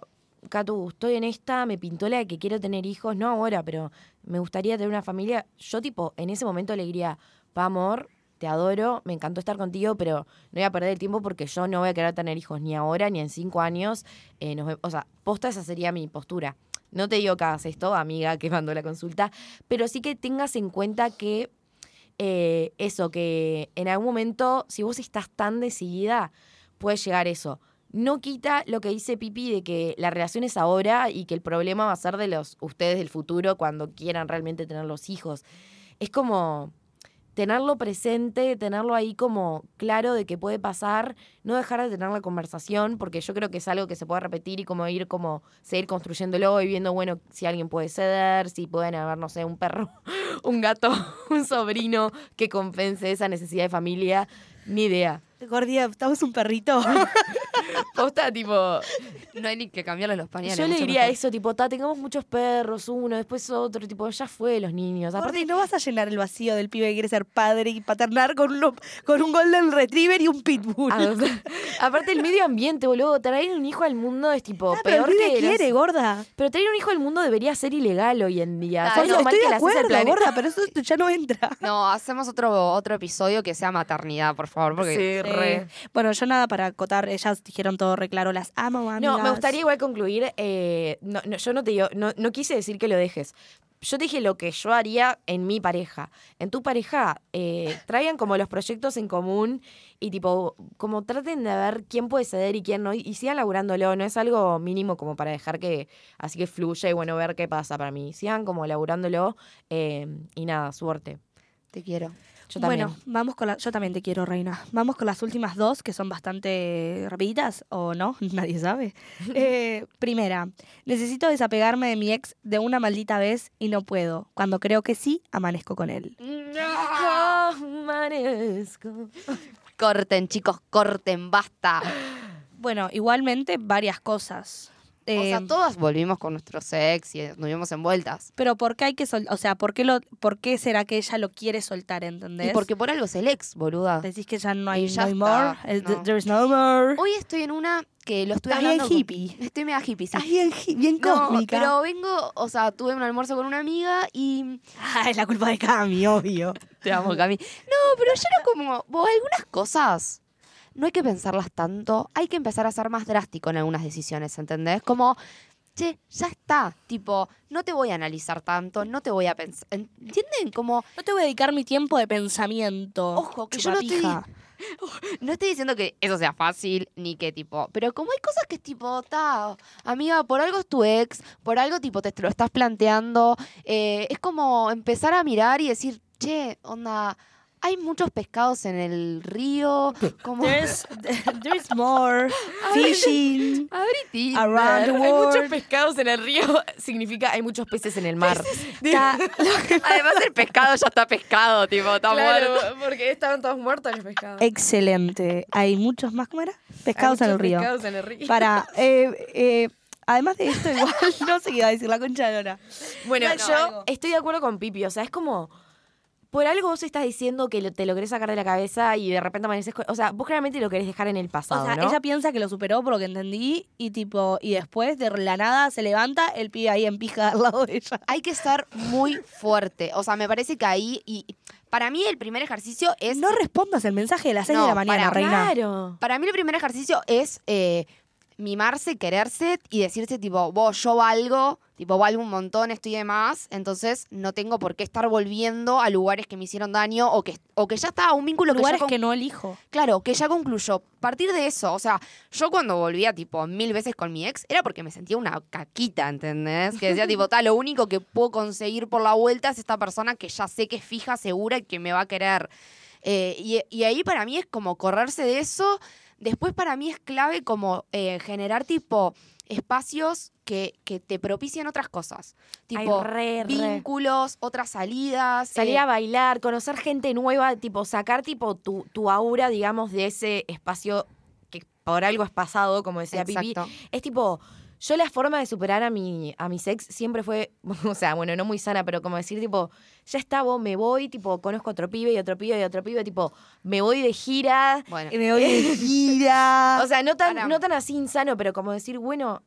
Catu, estoy en esta, me pintó la de que quiero tener hijos, no ahora, pero me gustaría tener una familia, yo tipo, en ese momento le diría, pa, amor, te adoro, me encantó estar contigo, pero no voy a perder el tiempo porque yo no voy a querer tener hijos ni ahora ni en cinco años. eh, o sea, posta esa sería mi postura. No te digo que hagas esto, amiga que mandó la consulta, pero sí que tengas en cuenta que eh, eso, que en algún momento, si vos estás tan decidida, puede llegar eso. No quita lo que dice Pipi de que la relación es ahora y que el problema va a ser de los ustedes del futuro cuando quieran realmente tener los hijos. Es como tenerlo presente, tenerlo ahí como claro de que puede pasar, no dejar de tener la conversación, porque yo creo que es algo que se puede repetir y como ir como seguir construyéndolo y viendo, bueno, si alguien puede ceder, si pueden haber, no sé, un perro, un gato, un sobrino que compense esa necesidad de familia, ni idea. Gordía, estamos un perrito. Posta, tipo, no hay ni que cambiarle los pañales. yo le mucho diría mejor. eso, tipo, ta, tengamos muchos perros, uno, después otro, tipo, ya fue los niños. Aparte, Gordi, no vas a llenar el vacío del pibe que quiere ser padre y paternar con, uno- con un golden retriever y un pitbull. Ah, aparte el medio ambiente, boludo, traer un hijo al mundo es tipo Ah, pero peor el pibe que los- quiere, gorda. Pero traer un hijo al mundo debería ser ilegal hoy en día. Ah, ¿Sabes no, lo mal estoy de acuerdo, gorda, pero eso ya no entra. No, hacemos otro, otro episodio que sea maternidad, por favor, porque Sí, re. Bueno, yo nada para acotar, ellas dijeron todo re claro, las amo, amigas. No, me gustaría igual concluir. eh, no, no, yo no te digo, no, no quise decir que lo dejes. Yo te dije lo que yo haría en mi pareja. En tu pareja, eh, traigan como los proyectos en común y tipo, como traten de ver quién puede ceder y quién no. Y, y sigan laburándolo. No es algo mínimo como para dejar que así que fluya y bueno, ver qué pasa para mí. Sigan como laburándolo eh, y nada, suerte. te quiero. Yo también. Bueno, vamos con la, yo también te quiero, Reina. Vamos con las últimas dos, que son bastante rapiditas, o no, nadie sabe. Eh, primera, necesito desapegarme de mi ex de una maldita vez y no puedo. Cuando creo que sí, amanezco con él. Amanezco. Corten, chicos, corten, basta. Bueno, igualmente varias cosas. O sea, todas volvimos con nuestros ex y nos vimos envueltas. pero ¿por qué hay que sol- o sea, ¿por qué, lo, ¿por qué será que ella lo quiere soltar, entendés? Y porque por algo es el ex, boluda. Decís que ya no hay ya no more, no. there's no more. Hoy estoy en una que lo estoy hablando. con- hippie. Estoy mega hippie, sí. Bien, hi- bien No, cósmica. pero vengo, o sea, tuve un almuerzo con una amiga y. Ah, es la culpa de Cami, obvio. Te amo, Cami. No, pero yo era como. vos, algunas cosas no hay que pensarlas tanto. Hay que empezar a ser más drástico en algunas decisiones, ¿entendés? Como. Che, ya está. Tipo, no te voy a analizar tanto, no te voy a pensar. ¿Entienden? Como. No te voy a dedicar mi tiempo de pensamiento. Ojo, que yo no estoy-. No estoy diciendo que eso sea fácil, ni que tipo, pero como hay cosas que es tipo, ta, amiga, por algo es tu ex, por algo tipo te lo estás planteando, eh, es como empezar a mirar y decir, che, onda, hay muchos pescados en el río, como... There's, there's more fishing around the Hay muchos world. pescados en el río, significa hay muchos peces en el mar. Además el pescado ya está pescado, tipo, está muerto. porque estaban todos muertos los pescados. Excelente. Hay muchos más, ¿cómo era? Pescados en el río. Pescados en el río. Para, eh, eh, además de esto, igual, no sé qué iba a decir, la concha de Lora. Bueno, No, yo algo. estoy de acuerdo con Pipi. O sea, es como. Por algo vos estás diciendo que lo- te lo querés sacar de la cabeza y de repente amaneces O sea, vos claramente lo querés dejar en el pasado, O sea, ¿no? ella piensa que lo superó por lo que entendí y tipo, y después de la nada se levanta el pibe ahí en pija al lado de ella. Hay que ser muy fuerte, o sea, me parece que ahí, y para mí el primer ejercicio es... No respondas el mensaje de las 6 No, de la mañana, para, reina. Claro. Para mí el primer ejercicio es eh, mimarse, quererse y decirse tipo, vos, yo valgo, tipo, valgo un montón, estoy de más, entonces no tengo por qué estar volviendo a lugares que me hicieron daño o que, o que ya estaba un vínculo que ya, Lugares que no elijo. claro, que ya concluyó. Partir de eso, o sea, yo cuando volvía tipo mil veces con mi ex era porque me sentía una caquita, ¿entendés? Que decía tipo, tal, lo único que puedo conseguir por la vuelta es esta persona que ya sé que es fija, segura y que me va a querer. Eh, y, y ahí para mí es como correrse de eso, Después para mí es clave como eh, generar tipo espacios que, que te propician otras cosas. Tipo Ay, re, re. vínculos, otras salidas. Salir eh, a bailar, conocer gente nueva, tipo sacar tipo tu, tu aura, digamos, de ese espacio que por algo has pasado, como decía Pipi. Es tipo, yo la forma de superar a mi, a mi sex siempre fue, o sea, bueno, no muy sana, pero como decir, tipo, ya está, vos me voy, tipo, conozco otro pibe y otro pibe y otro pibe, tipo, me voy de gira. Bueno, Y me voy de gira. O sea, no tan, no tan así insano, pero como decir, bueno,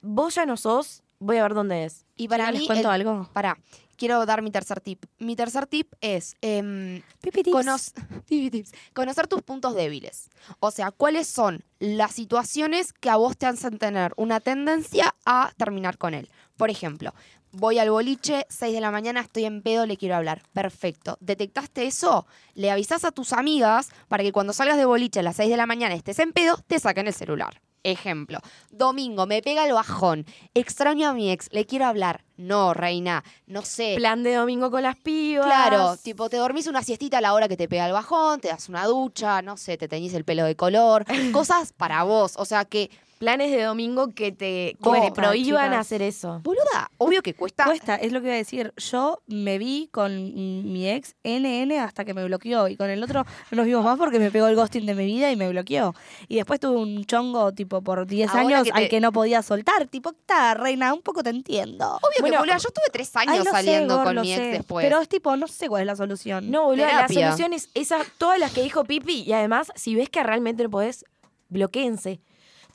vos ya no sos, voy a ver dónde es. y para ¿les mí. cuento el- algo? Pará, quiero dar mi tercer tip. Mi tercer tip es. tips. Conocer tus puntos débiles. O sea, cuáles son las situaciones que a vos te hacen tener una tendencia a terminar con él. Por ejemplo, voy al boliche, 6 de la mañana, estoy en pedo, le quiero hablar. Perfecto. ¿Detectaste eso? Le avisás a tus amigas para que cuando salgas de boliche a las 6 de la mañana estés en pedo, te saquen el celular. Ejemplo, domingo, me pega el bajón, extraño a mi ex, le quiero hablar. No, reina, no sé. Plan de domingo con las pibas. Claro, tipo, te dormís una siestita a la hora que te pega el bajón, te das una ducha, no sé, te teñís el pelo de color, cosas para vos. O sea que, Planes de domingo que te, que te prohíban chicas. hacer eso. boluda, obvio que cuesta. Cuesta, es lo que iba a decir. Yo me vi con mi ex NN hasta que me bloqueó y con el otro no nos vimos más porque me pegó el ghosting de mi vida y me bloqueó. Y después tuve un chongo tipo por 10 Ahora años que te- al que no podía soltar. Tipo, está, reina, un poco te entiendo. Obvio Bueno, que, boluda, yo estuve tres años Ay, lo sé, saliendo Gor, con mi ex sé. después. Pero es tipo, no sé cuál es la solución. No, boludo, la solución es esa, todas las que dijo Pipi, y además, si ves que realmente no podés, bloqueense.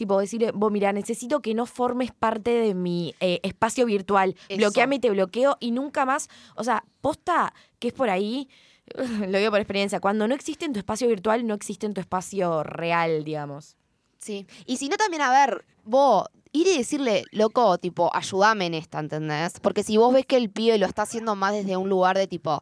Tipo, decirle, vos, mira, necesito que no formes parte de mi eh, espacio virtual. Eso. Bloqueame y te bloqueo y nunca más. O sea, posta que es por ahí, lo digo por experiencia, cuando no existe en tu espacio virtual, no existe en tu espacio real, digamos. Sí. Y si no, también, a ver, vos, ir y decirle, loco, tipo, ayúdame en esta, ¿entendés? Porque si vos ves que el pibe lo está haciendo más desde un lugar de tipo,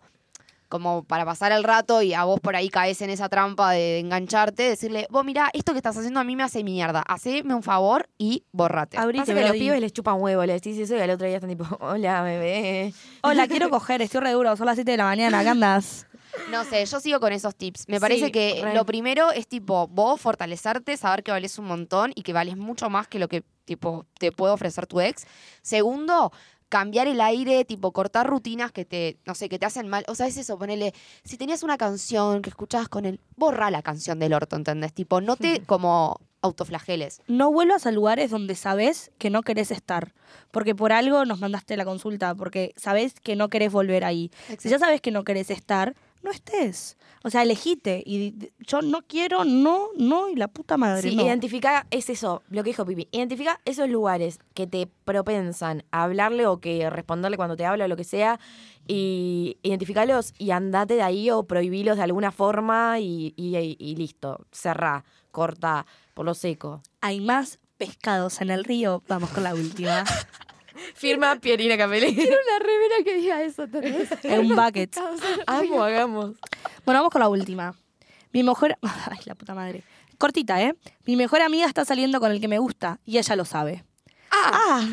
como para pasar el rato y a vos por ahí caes en esa trampa de engancharte, decirle, vos mirá, esto que estás haciendo a mí me hace mierda, haceme un favor y borrate. Pasa que los pibes les chupan huevo, les decís eso y al otro día están tipo, hola, bebé. Hola, quiero coger, estoy re duro, son las 7 de la mañana, ¿qué andas? No sé, yo sigo con esos tips. Me Sí, parece que re. lo primero es tipo vos fortalecerte, saber que vales un montón y que vales mucho más que lo que tipo te puede ofrecer tu ex. Segundo, cambiar el aire, tipo cortar rutinas que te, no sé, que te hacen mal. O sea, es eso, ponele, si tenías una canción que escuchabas con él, borra la canción del orto, ¿entendés? Tipo, no te como autoflageles. No vuelvas a lugares donde sabes que no querés estar. Porque por algo nos mandaste la consulta, porque sabes que no querés volver ahí. Si ya sabes que no querés estar, no estés. O sea, elegite. Y yo no quiero, no, no, y la puta madre. Sí, no. identifica, es eso, lo que dijo Pipi. Identifica esos lugares que te propensan a hablarle o que responderle cuando te habla o lo que sea. Y identificalos y andate de ahí o prohibilos de alguna forma y, y- y listo. Cerrá, corta, por lo seco. Hay más pescados en el río. Vamos con la última. Firma Pierina Capelli. una remera que diga eso, ¿entendés? en un bucket. Amo, hagamos. Bueno, vamos con la última. Mi mejor... Ay, la puta madre. Cortita, ¿eh? Mi mejor amiga está saliendo con el que me gusta y ella lo sabe. Ah,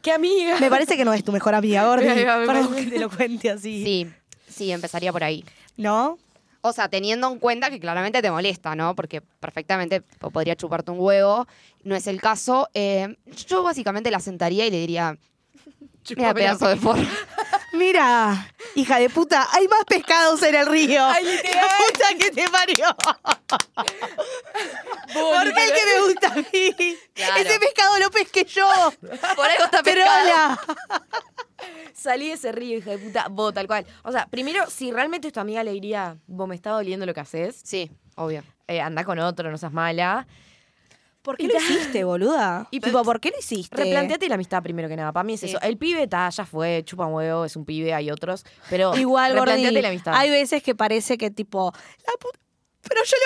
¡Qué amiga! me parece que no es tu mejor amiga, me- Perdón que te lo cuente así. Sí, sí, empezaría por ahí. ¿No? O sea, teniendo en cuenta que claramente te molesta, ¿no? Porque perfectamente po- podría chuparte un huevo. No es el caso. Eh, yo básicamente la sentaría y le diría, mira, pedazo de forro. Mira, hija de puta, hay más pescados en el río. Ay, ¡Qué literal. puta que te parió! ¿Por qué el que me gusta a mí? Claro. Ese pescado lo pesqué yo. Por algo está Pero pescado. hola. Salí de ese río, hija de puta. Vos, tal cual. O sea, primero, si realmente tu amiga, le diría, vos me está doliendo lo que haces. Sí, obvio. Eh, anda con otro, no seas mala. ¿Por qué lo hiciste, boluda? Y tipo, ¿por qué lo hiciste? Replanteate la amistad primero que nada. Para mí es Sí. eso. El pibe está, ya fue, chupa un huevo, es un pibe, hay otros. Pero Igual, replanteate Gordi, la amistad. hay veces que parece que tipo, la puta... Pero yo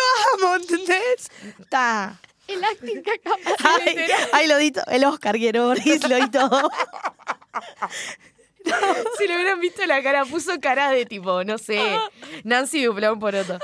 lo amo, ¿entendés? Está. El acting que acaba. Ay, ay, lo di el Oscar, quiero, Boris, lo di todo. Si le hubieran visto la cara, puso cara de tipo, no sé, Nancy Duplón por otro.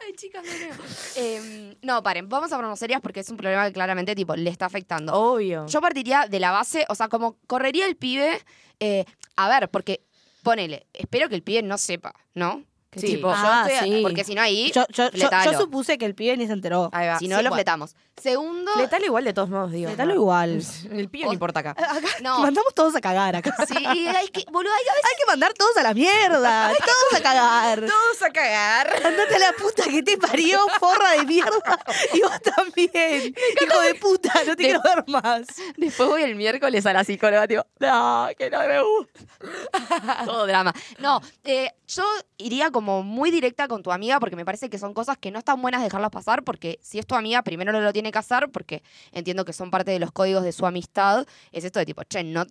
Ay, chicas, no creo. Em, no, paren, vamos a ponernos serias porque es un problema que claramente tipo, le está afectando. Obvio. Yo partiría de la base, o sea, como correría el pibe, eh, a ver, porque ponele, espero que el pibe no sepa, ¿no? Sí, tipo, yo Ah, estoy- sí. Porque si no ahí, Yo, yo, yo, fletalo. yo supuse que el pibe ni se enteró. Ahí va. si no Sí, lo bueno, fletamos. Segundo, Fletalo igual de todos modos, digo. Fletalo ¿no? igual. El pibe no importa acá. Acá No. mandamos todos a cagar acá. sí, hay que, boludo, hay que a veces Hay que mandar todos a la mierda. todos a cagar. Todos a cagar. Andate a la puta que te parió, forra de mierda. Y vos también. Hijo de puta, no te quiero ver más. Después voy el miércoles a la psicóloga, tipo, no, que no me gusta. Todo drama. No, eh, yo iría como muy directa con tu amiga porque me parece que son cosas que no están buenas dejarlas pasar porque si es tu amiga, primero no lo tiene que hacer porque entiendo que son parte de los códigos de su amistad. Es esto de tipo, che, no,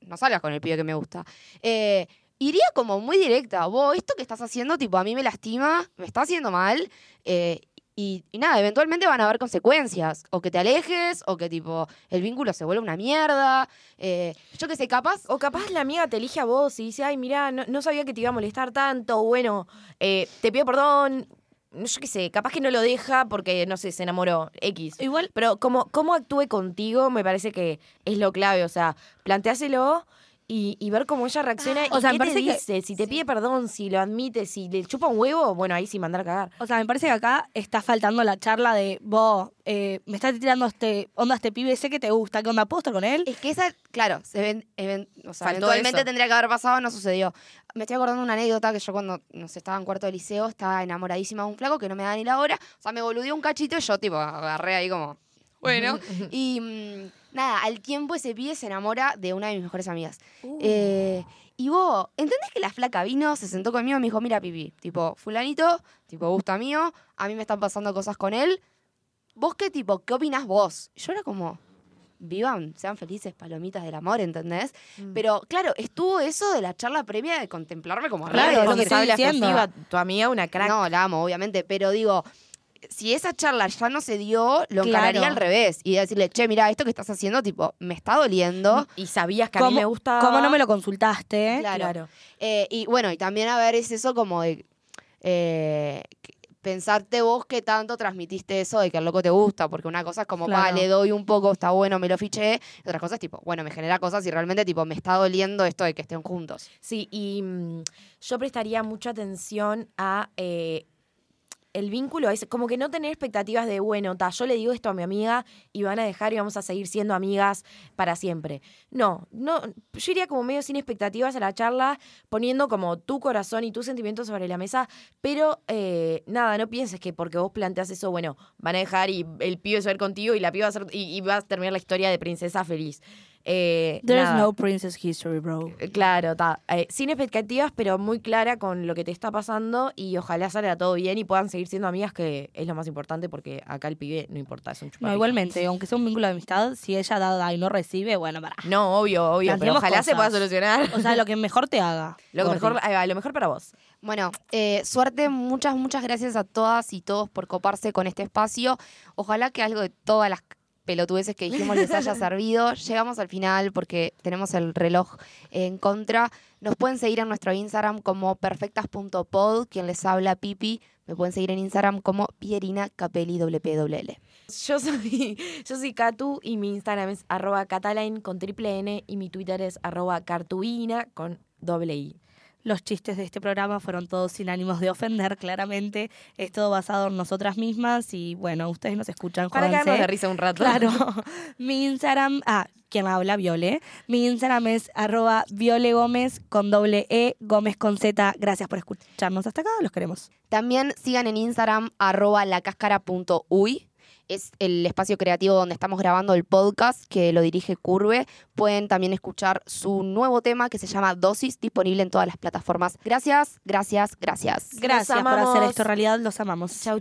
no salgas con el pibe que me gusta. Eh, iría como muy directa. Vos, esto que estás haciendo, tipo, a mí me lastima, me está haciendo mal. eh, y, y nada, eventualmente van a haber consecuencias. O que te alejes, o que tipo el vínculo se vuelve una mierda. eh, yo que sé, capaz. O capaz la amiga te elige a vos y dice, ay, mira, no, no sabía que te iba a molestar tanto. o Bueno, eh, te pido perdón. Yo qué sé, capaz que no lo deja porque, no sé, se enamoró. X. Igual, Pero como, cómo actúe contigo me parece que es lo clave. O sea, planteáselo y, y ver cómo ella reacciona. o y sea, qué me te parece que- dice. Si te pide perdón, si lo admite, si le chupa un huevo, bueno, ahí sí mandar a cagar. o sea, me parece que acá está faltando la charla de vos, eh, me estás tirando este onda este pibe, sé que te gusta, ¿qué onda? ¿Puedo estar con él? Es que esa, claro, se ven, even- o sea, Faltó eventualmente eso. tendría que haber pasado, no sucedió. Me estoy acordando de una anécdota que yo cuando no sé, estaba en cuarto de liceo estaba enamoradísima de un flaco que no me da ni la hora. O sea, me boludeó un cachito y yo, tipo, agarré ahí como. Bueno. y mm, nada, al tiempo ese pibe se enamora de una de mis mejores amigas. Eh, y vos, ¿entendés que la flaca vino, se sentó conmigo y me dijo, mira, pipi, tipo, fulanito, tipo, gusta mío, a mí me están pasando cosas con él. ¿Vos qué tipo, qué opinás vos? Yo era como, vivan, sean felices, palomitas del amor, ¿entendés? Pero claro, estuvo eso de la charla previa de contemplarme como Claro, re es lo que estoy diciendo. tu amiga una crack. No, la amo, obviamente, pero digo, si esa charla ya no se dio, lo Claro. encararía al revés y decirle, che, mira, esto que estás haciendo, tipo, me está doliendo. Y sabías que a mí ¿Cómo- me gusta. ¿Cómo no me lo consultaste? Claro. Eh, y bueno, y también a ver, es eso como de eh, pensarte vos que tanto transmitiste eso de que el loco te gusta, porque una cosa es como, pa, Claro. le doy un poco, está bueno, me lo fiché, y otra cosa es tipo, bueno, me genera cosas y realmente tipo, me está doliendo esto de que estén juntos. Sí, y mm, yo prestaría mucha atención a eh, el vínculo, es como que no tener expectativas de, bueno, ta, yo le digo esto a mi amiga y van a dejar y vamos a seguir siendo amigas para siempre. No, no, yo iría como medio sin expectativas a la charla, poniendo como tu corazón y tus sentimientos sobre la mesa, pero eh, nada, no pienses que porque vos planteas eso, bueno, van a dejar y el pibe se va a ir contigo y la piba va a ser, y, y va a terminar la historia de princesa feliz. Eh, There's nada. no princess history, bro. Eh, Claro, está. sin expectativas, pero muy clara con lo que te está pasando y ojalá salga todo bien y puedan seguir siendo amigas, que es lo más importante porque acá el pibe no importa, es un No, chupapija. igualmente, aunque sea un vínculo de amistad, si ella da, da y no recibe, bueno, para. No, obvio, obvio, pero ojalá se pueda solucionar. O sea, lo que mejor te haga. Lo mejor, lo mejor para vos. Bueno, eh, suerte, muchas, muchas gracias a todas y todos por coparse con este espacio. Ojalá que algo de todas las pelotudeces que dijimos les haya servido. Llegamos al final porque tenemos el reloj en contra. Nos pueden seguir en nuestro Instagram como perfectas.pod, quien les habla Pipi. Me pueden seguir en Instagram como Pierina Capelli WPWL. Yo soy, yo soy Catu y mi Instagram es arroba cataline con triple N y mi Twitter es arroba cartuina con doble I. Los chistes de este programa fueron todos sin ánimos de ofender, claramente. Es todo basado en nosotras mismas y bueno, ustedes nos escuchan. Para jódanse. quedarnos de risa un rato. Claro. Mi Instagram, ah, quien habla, Viole. Mi Instagram es arroba Viole Gómez con doble E, Gómez con Z. Gracias por escucharnos hasta acá, los queremos. También sigan en Instagram arroba lacáscara.uy. Es el espacio creativo donde estamos grabando el podcast que lo dirige Curve. Pueden también escuchar su nuevo tema que se llama Dosis, disponible en todas las plataformas. Gracias, gracias, gracias. Gracias por hacer esto realidad, los amamos. Chau,